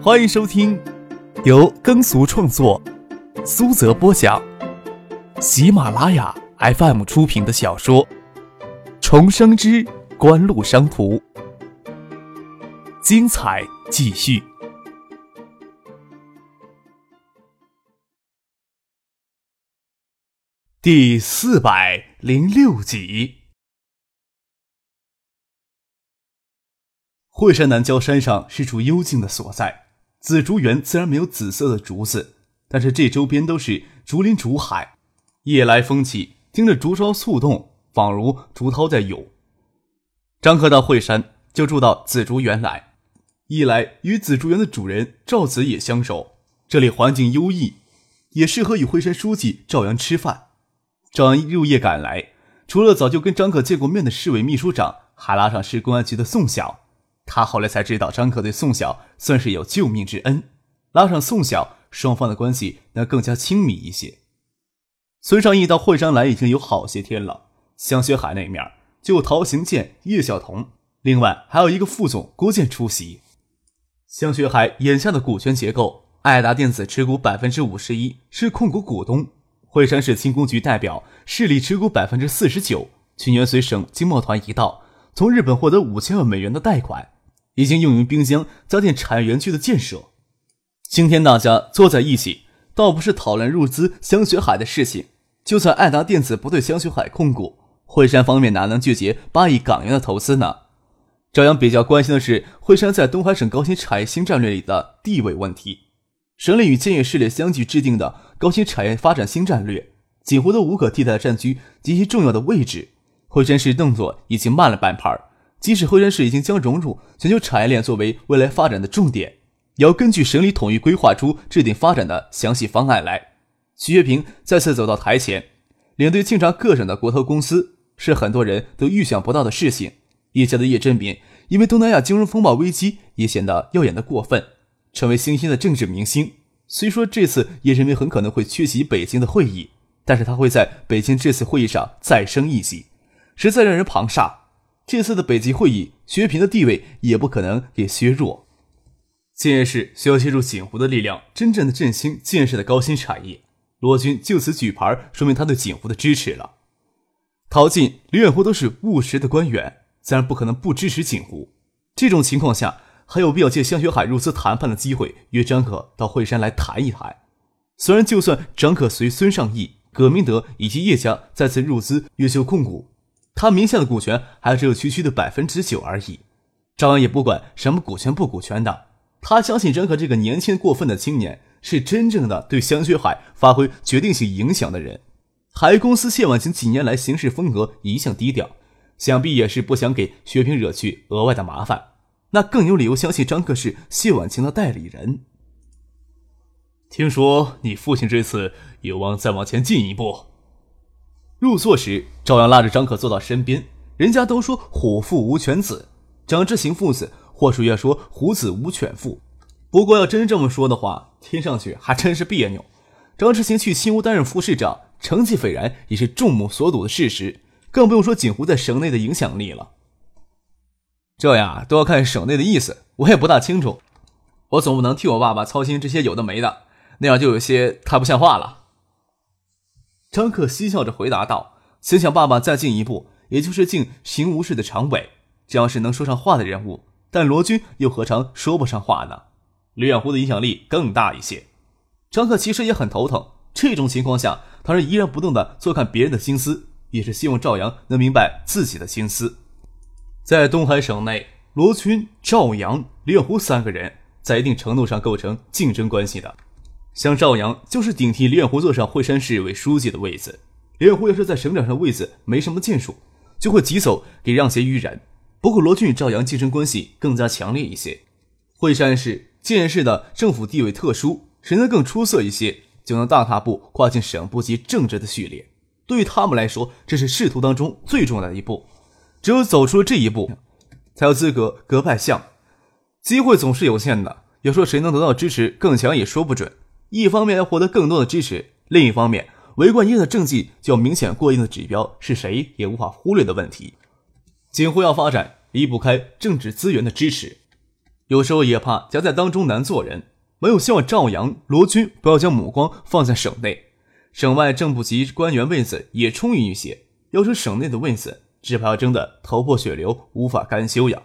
欢迎收听由耕俗创作、苏泽播讲、喜马拉雅 FM 出品的小说《重生之官路商途》，精彩继续，第四百零六集。惠山南郊山上是处幽静的所在。紫竹园自然没有紫色的竹子，但是这周边都是竹林竹海，夜来风起，听着竹梢簌动，仿如竹涛在涌。张克到惠山就住到紫竹园来，一来与紫竹园的主人赵子也相熟，这里环境优异，也适合与惠山书记赵阳吃饭。赵阳入夜赶来，除了早就跟张克见过面的市委秘书长，还拉上市公安局的宋晓。他后来才知道，张可对宋晓算是有救命之恩，拉上宋晓，双方的关系能更加亲密一些。孙尚义到惠山来已经有好些天了，香雪海那面就陶行健、叶晓彤，另外还有一个副总郭健出席。香雪海眼下的股权结构，爱达电子持股百分之五十一，是控股股东；惠山市轻工局代表市里持股百分之四十九。去年随省经贸团一道，从日本获得五千万美元的贷款。已经用于滨江家电产业园区的建设。今天大家坐在一起，倒不是讨论入资香雪海的事情。就算爱达电子不对香雪海控股，惠山方面哪能拒绝八亿港元的投资呢？赵阳比较关心的是惠山在东海省高新产业新战略里的地位问题。省里与建业市里相继制定的高新产业发展新战略，几乎都无可替代的占据极其重要的位置。惠山市动作已经慢了半拍儿。即使惠山市已经将融入全球产业链作为未来发展的重点，也要根据省里统一规划出制定发展的详细方案来。徐学平再次走到台前，领队清查各省的国投公司，是很多人都预想不到的事情。叶家的叶振民因为东南亚金融风暴危机，也显得耀眼的过分，成为新兴的政治明星。虽说这次叶振民很可能会缺席北京的会议，但是他会在北京这次会议上再升一级，实在让人庞煞。这次的北极会议，薛平的地位也不可能给削弱。建业市需要借助锦湖的力量，真正的振兴建设的高新产业。罗军就此举牌，说明他对锦湖的支持了。陶进、李远湖都是务实的官员，自然不可能不支持锦湖。这种情况下，还有必要借香雪海入资谈判的机会，约张可到惠山来谈一谈。虽然就算张可随孙尚义、葛明德以及叶家再次入资越秀控股。他名下的股权还只有区区的百分之九而已，张扬也不管什么股权不股权的，他相信张可这个年轻过分的青年是真正的对香雪海发挥决定性影响的人。海公司谢婉晴几年来行事风格一向低调，想必也是不想给薛平惹去额外的麻烦，那更有理由相信张克是谢婉晴的代理人。听说你父亲这次有望再往前进一步。入座时，赵阳拉着张可坐到身边。人家都说虎父无犬子，张之行父子，或许要说虎子无犬父。不过要真这么说的话，听上去还真是别扭。张之行去新屋担任副市长，成绩斐然，也是众目所睹的事实。更不用说锦湖在省内的影响力了。这呀，都要看省内的意思，我也不大清楚。我总不能替我爸爸操心这些有的没的，那样就有些太不像话了。张克嬉笑着回答道：“想想爸爸再进一步，也就是进刑务室的常委，这要是能说上话的人物。但罗军又何尝说不上话呢？李远湖的影响力更大一些。张克其实也很头疼。这种情况下，他是依然不动的坐看别人的心思，也是希望赵阳能明白自己的心思。在东海省内，罗军、赵阳、李远湖三个人在一定程度上构成竞争关系的。”像赵阳就是顶替李远湖坐上惠山市委书记的位子。李远湖要是在省长上位子没什么建树，就会急走给让贤于人。不过罗俊与赵阳竞争关系更加强烈一些。惠山市建市的政府地位特殊，谁能更出色一些，就能大踏步跨进省部级政治的序列。对于他们来说，这是仕途当中最重要的一步。只有走出了这一步，才有资格格外相。机会总是有限的，要说谁能得到支持更强，也说不准。一方面要获得更多的支持，另一方面，韦冠英的政绩就明显过硬的指标是谁也无法忽略的问题。锦湖要发展，离不开政治资源的支持。有时候也怕夹在当中难做人。唯有希望赵阳、罗军不要将目光放在省内，省外正部级官员位子也充裕一些。要是省内的位子，只怕要争得头破血流，无法甘休呀。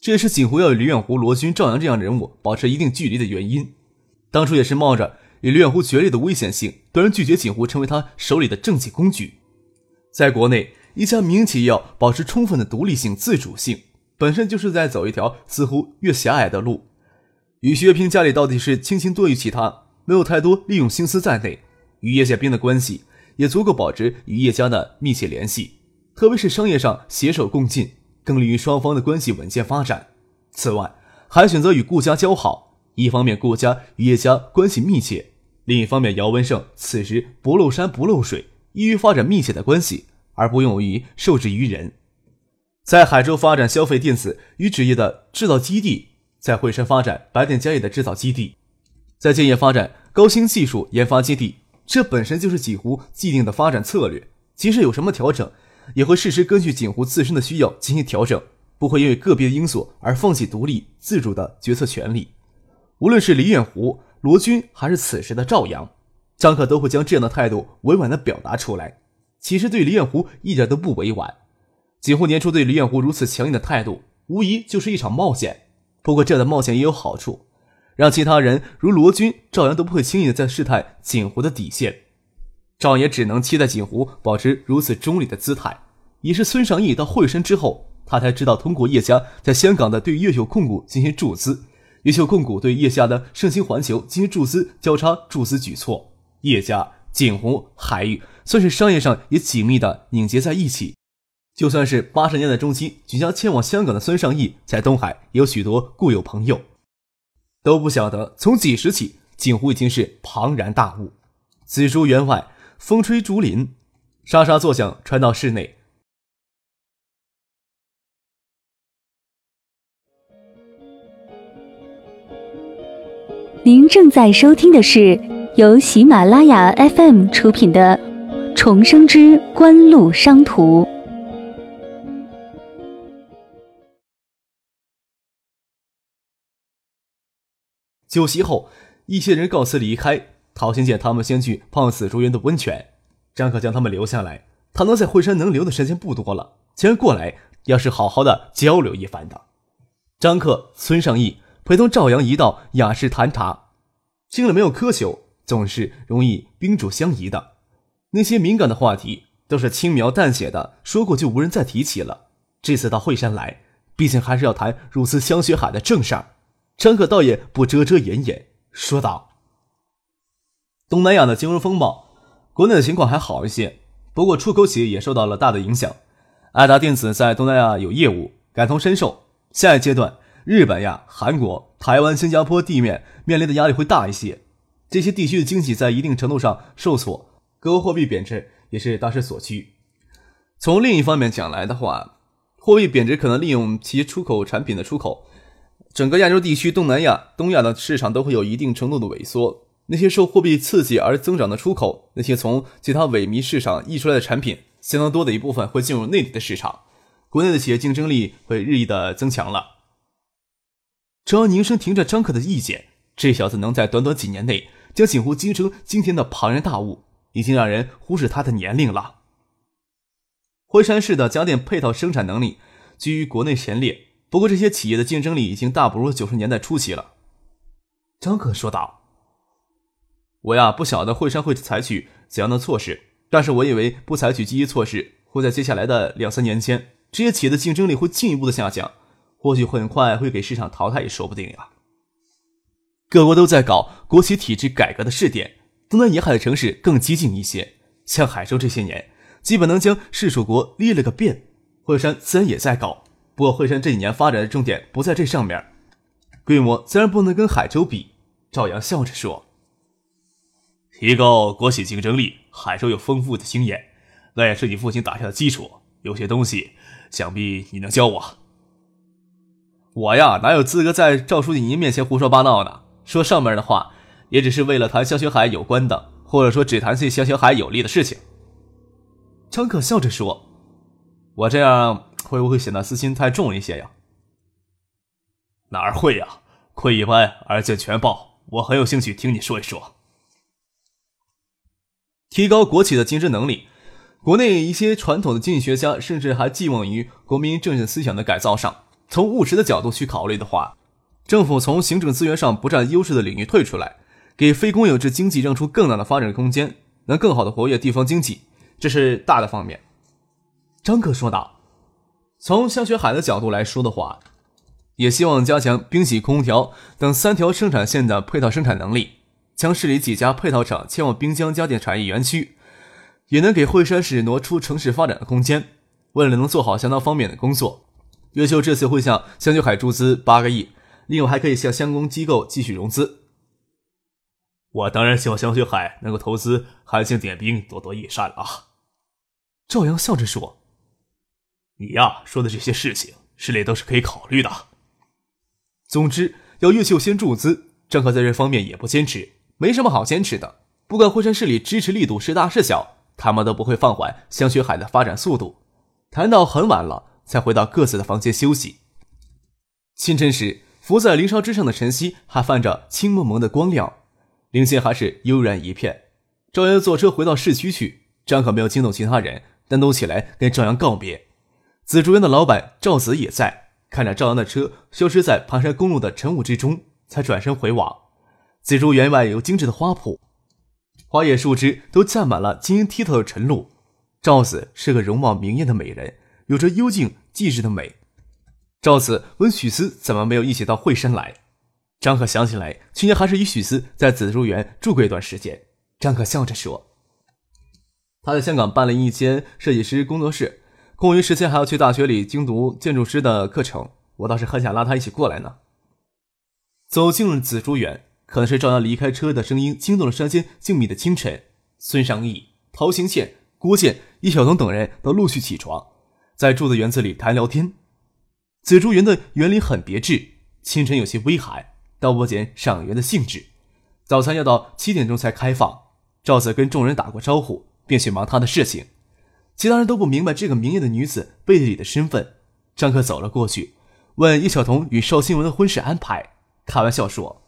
这也是锦湖要与李远湖、罗军、赵阳这样人物保持一定距离的原因。当初也是冒着与李远湖决裂的危险性，断然拒绝锦湖成为他手里的政绩工具。在国内，一家民营企业要保持充分的独立性、自主性，本身就是在走一条似乎越狭隘的路。与薛平家里到底是亲情多于其他，没有太多利用心思在内。与叶家兵的关系也足够保持与叶家的密切联系，特别是商业上携手共进，更利于双方的关系稳健发展。此外，还选择与顾家交好，一方面顾家与叶家关系密切，另一方面姚文胜此时不露山不露水，易于发展密切的关系，而不用于受制于人。在海州发展消费电子与纸业的制造基地。在惠山发展白电家业的制造基地，在建业发展高新技术研发基地，这本身就是锦湖既定的发展策略。即使有什么调整，也会适时根据锦湖自身的需要进行调整，不会因为个别因素而放弃独立自主的决策权利。无论是李远湖、罗军，还是此时的赵阳、张克，都会将这样的态度委婉地表达出来。其实对李远湖一点都不委婉。锦湖年初对李远湖如此强硬的态度，无疑就是一场冒险。不过，这样的冒险也有好处，让其他人如罗军、赵阳都不会轻易的再试探锦湖的底线。赵也只能期待锦湖保持如此中立的姿态。也是孙尚义到惠山之后，他才知道通过叶家在香港的对越秀控股进行注资，越秀控股对叶家的盛兴环球进行注资交叉注资举措，叶家、锦湖、海域算是商业上也紧密的拧结在一起。就算是八十年代中期举家迁往香港的孙尚义，在东海也有许多故友朋友，都不晓得从几时起，景湖已经是庞然大物。紫竹园外，风吹竹林，沙沙作响传到室内。您正在收听的是由喜马拉雅 FM 出品的《重生之官路商途》。酒席后，一些人告辞离开。陶行见他们先去泡紫竹园的温泉，张可将他们留下来。他能在惠山能留的时间不多了，既然过来，要是好好的交流一番的。张克、孙尚义陪同赵阳一道雅士谈茶，听了没有苛求，总是容易宾主相宜的。那些敏感的话题都是轻描淡写的说过，就无人再提起了。这次到惠山来，毕竟还是要谈如此香雪海的正事儿。张可倒也不遮遮掩掩，说道：“东南亚的金融风暴，国内的情况还好一些，不过出口企业也受到了大的影响。爱达电子在东南亚有业务，感同身受。下一阶段，日本呀、韩国、台湾、新加坡地面面临的压力会大一些。这些地区的经济在一定程度上受挫，各国货币贬值也是大势所趋。从另一方面讲来的话，货币贬值可能利用其出口产品的出口。”整个亚洲地区、东南亚、东亚的市场都会有一定程度的萎缩。那些受货币刺激而增长的出口，那些从其他萎靡市场溢出来的产品，相当多的一部分会进入内地的市场，国内的企业竞争力会日益的增强了。张扬凝声听着张克的意见，这小子能在短短几年内将锦湖精成今天的庞然大物，已经让人忽视他的年龄了。惠山市的家电配套生产能力居于国内前列。不过，这些企业的竞争力已经大不如九十年代初期了。张可说道：“我呀，不晓得惠山会采取怎样的措施，但是我以为不采取积极措施，会在接下来的两三年间，这些企业的竞争力会进一步的下降，或许很快会给市场淘汰也说不定呀。”各国都在搞国企体制改革的试点，东南沿海的城市更激进一些，像海州这些年，基本能将市属国列了个遍，惠山自然也在搞。不过，惠山这几年发展的重点不在这上面，规模自然不能跟海州比。赵阳笑着说：“提高国企竞争力，海州有丰富的经验，那也是你父亲打下的基础。有些东西，想必你能教我。我呀，哪有资格在赵书记您面前胡说八道呢？说上面的话，也只是为了谈肖学海有关的，或者说只谈对肖学海有利的事情。”张可笑着说：“我这样。”会不会显得私心太重一些呀？哪儿会呀？窥一斑而见全豹，我很有兴趣听你说一说。提高国企的竞争能力，国内一些传统的经济学家甚至还寄望于国民政治思想的改造上。从务实的角度去考虑的话，政府从行政资源上不占优势的领域退出来，给非公有制经济让出更大的发展空间，能更好的活跃地方经济，这是大的方面。张克说道。从香雪海的角度来说的话。也希望加强冰洗空调等三条生产线的配套生产能力，将市里几家配套厂迁往滨江家电产业园区，也能给惠山市挪出城市发展的空间。为了能做好相当方面的工作，越秀这次会向香雪海注资八个亿，另外还可以向相关机构继续融资。我当然希望香雪海能够投资韩信点兵，多多益善啊！赵阳笑着说：“你呀，说的这些事情，市里都是可以考虑的。”总之，要越秀先注资，张可在这方面也不坚持，没什么好坚持的。不管惠山市里支持力度是大是小，他们都不会放缓香雪海的发展速度。谈到很晚了，才回到各自的房间休息。清晨时，浮在林梢之上的晨曦还泛着青蒙蒙的光亮，林间还是悠然一片。赵阳坐车回到市区去，张可没有惊动其他人，单独起来跟赵阳告别。紫竹园的老板赵子也在。看着赵阳的车消失在盘山公路的晨雾之中，才转身回往。紫竹园外有精致的花圃，花叶树枝都占满了晶莹剔透的晨露。赵子是个容貌明艳的美人，有着幽静寂静的美。赵子问许思怎么没有一起到惠山来。张可想起来，去年还是与许思在紫竹园住过一段时间。张可笑着说：“他在香港办了一间设计师工作室。”空余时间还要去大学里精读建筑师的课程，我倒是很想拉他一起过来呢。走进了紫竹园，可能是赵阳离开车的声音惊动了山间静谧的清晨。孙尚义、陶行健、郭健、易晓东等人都陆续起床，在住的园子里谈聊天。紫竹园的园林很别致，清晨有些微寒，倒不减赏园的兴致。早餐要到七点钟才开放。赵子跟众人打过招呼，便去忙他的事情。其他人都不明白这个明艳的女子背地里的身份。张克走了过去，问叶晓彤与邵新文的婚事安排，开玩笑说：“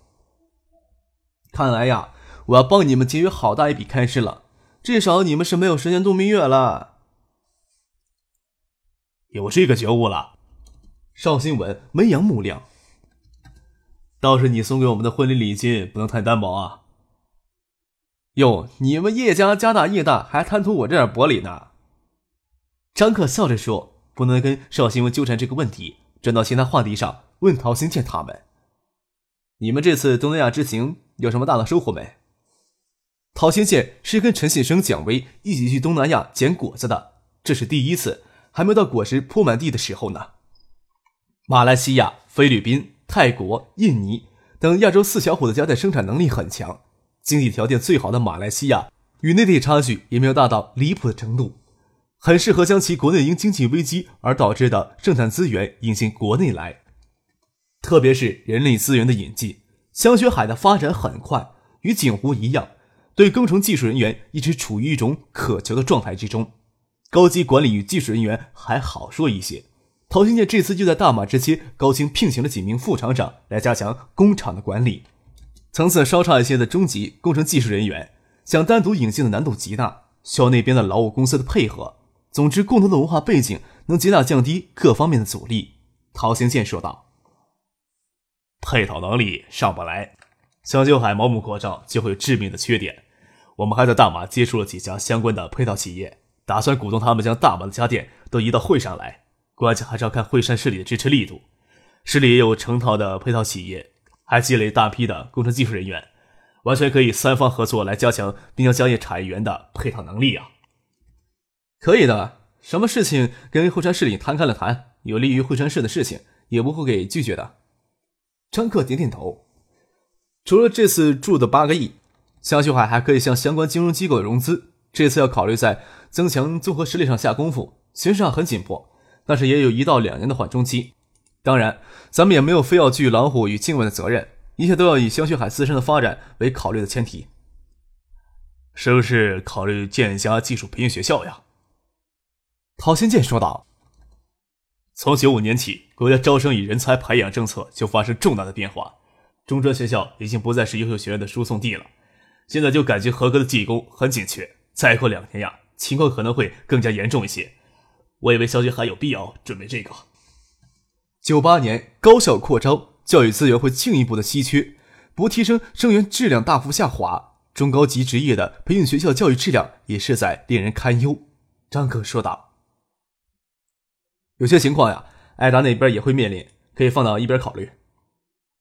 看来呀，我要帮你们节约好大一笔开支了。至少你们是没有时间度蜜月了。”有这个觉悟了，邵新文眉扬目亮。倒是你送给我们的婚礼礼金不能太单薄啊！哟，你们叶家家大业大，还贪图我这点薄礼呢？张克笑着说：“不能跟邵新文纠缠这个问题，转到其他话题上，问陶行健他们。你们这次东南亚之行有什么大的收获没？”陶行健是跟陈信生、蒋威一起去东南亚捡果子的，这是第一次，还没到果实铺满地的时候呢。马来西亚、菲律宾、泰国、印尼等亚洲四小虎的家电生产能力很强，经济条件最好的马来西亚与内地差距也没有大到离谱的程度。很适合将其国内因经济危机而导致的生产资源引进国内来，特别是人力资源的引进。香雪海的发展很快，与锦湖一样，对工程技术人员一直处于一种渴求的状态之中。高级管理与技术人员还好说一些。陶兴建这次就在大马之街高薪聘请了几名副厂长来加强工厂的管理，层次稍差一些的中级工程技术人员想单独引进的难度极大，需要那边的劳务公司的配合。总之，共同的文化背景能极大降低各方面的阻力。陶行健说道：“配套能力上不来，香秀海盲目扩张就会有致命的缺点。我们还在大马接触了几家相关的配套企业，打算鼓动他们将大把的家电都移到会上来。关键还是要看惠山市里的支持力度。市里也有成套的配套企业，还积累大批的工程技术人员，完全可以三方合作来加强滨江家业产业园的配套能力啊。”可以的，什么事情跟惠山市里谈开了谈，有利于惠山市的事情，也不会给拒绝的。张克点点头。除了这次注的八个亿，香秀海还可以向相关金融机构融资。这次要考虑在增强综合实力上下功夫，形势上很紧迫，但是也有一到两年的缓冲期。当然，咱们也没有非要拒老虎与境外的责任，一切都要以香雪海自身的发展为考虑的前提。是不是考虑建一家技术培训学校呀？陶新建说道：“从九五年起，国家招生与人才培养政策就发生重大的变化，中专学校已经不再是优秀学员的输送地了。现在就感觉合格的技工很紧缺，再过两年呀，情况可能会更加严重一些。我以为小学还有必要准备这个。九八年高校扩招，教育资源会进一步的稀缺，不提升生源质量大幅下滑，中高级职业的培训学校教育质量也是在令人堪忧。张克说道。有些情况呀，艾达那边也会面临，可以放到一边考虑。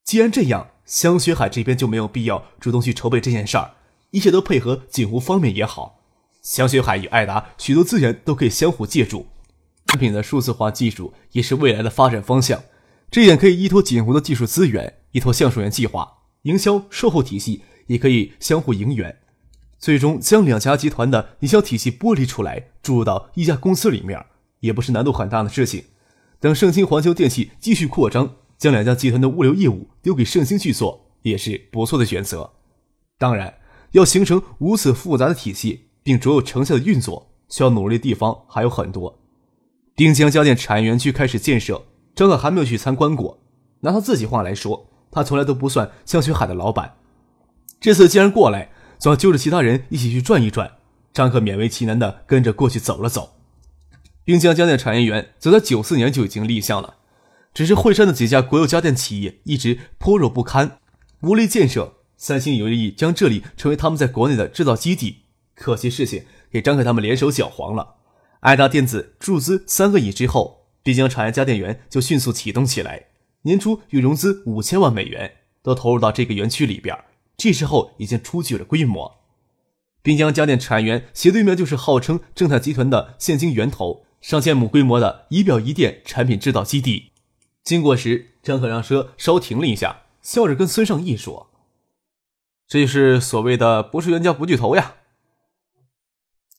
既然这样，香雪海这边就没有必要主动去筹备这件事儿，一切都配合锦湖方面也好。香雪海与艾达许多资源都可以相互借助，产品的数字化技术也是未来的发展方向。这点可以依托锦湖的技术资源，依托橡树园计划，营销售后体系也可以相互营援，最终将两家集团的营销体系剥离出来，注入到一家公司里面。也不是难度很大的事情。等盛兴环球电器继续扩张，将两家集团的物流业务丢给盛兴去做，也是不错的选择。当然，要形成如此复杂的体系，并卓有成效的运作，需要努力的地方还有很多。滨江家电产业园区开始建设，张可还没有去参观过。拿他自己话来说，他从来都不算香雪海的老板。这次既然过来，总要揪着其他人一起去转一转。张可勉为其难的跟着过去走了走。滨江家电产业园早在九四年就已经立项了，只是惠山的几家国有家电企业一直薄弱不堪，无力建设。三星有意将这里成为他们在国内的制造基地，可惜事情给张凯他们联手搅黄了。爱达电子注资三个亿之后，滨江产业家电园就迅速启动起来，年初又融资五千万美元，都投入到这个园区里边。这时候已经初具了规模。滨江家电产业园斜对面就是号称正泰集团的现金源头。上千亩规模的仪表仪电产品制造基地，经过时，张可让车稍停了一下，笑着跟孙尚义说：“这就是所谓的不是冤家不聚头呀。”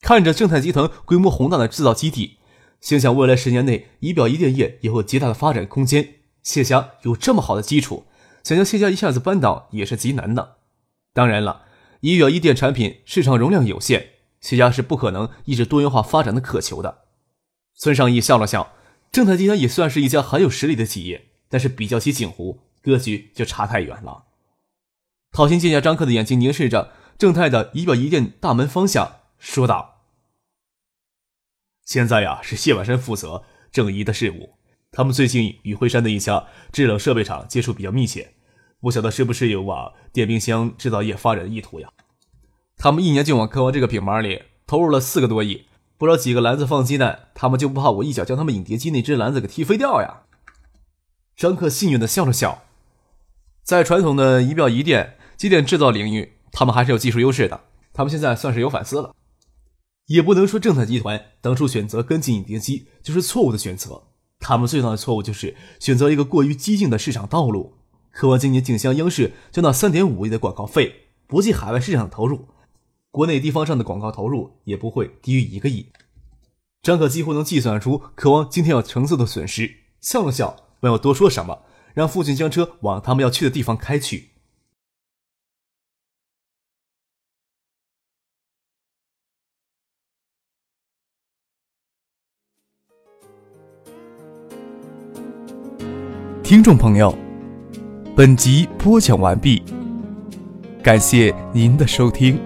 看着正泰集团规模宏大的制造基地，心想未来十年内仪表仪电业也会极大的发展空间。谢家有这么好的基础，想将谢家一下子扳倒也是极难的。当然了，仪表仪电产品市场容量有限，谢家是不可能一直多元化发展的渴求的。孙尚义笑了笑，正泰集团也算是一家很有实力的企业，但是比较起景湖，格局就差太远了。陶鑫见下张克的眼睛凝视着正泰的仪表仪电大门方向，说道：“现在呀，是谢万山负责正仪的事务。他们最近与惠山的一家制冷设备厂接触比较密切，不晓得是不是有往电冰箱制造业发展的意图呀？他们一年就往科王这个品牌里投入了四个多亿。”不知道几个篮子放鸡蛋，他们就不怕我一脚将他们影碟机那只篮子给踢飞掉呀？张克幸运的笑了笑，在传统的仪表仪电机电制造领域，他们还是有技术优势的。他们现在算是有反思了，也不能说正泰集团当初选择跟进影碟机就是错误的选择。他们最大的错误就是选择一个过于激进的市场道路。渴望今年竞相央视交纳三点五亿的广告费，不计海外市场投入。国内地方上的广告投入也不会低于一个亿，张可几乎能计算出渴望今天要承受的损失，笑了笑，没有多说什么，让父亲将车往他们要去的地方开去。听众朋友，本集播讲完毕，感谢您的收听。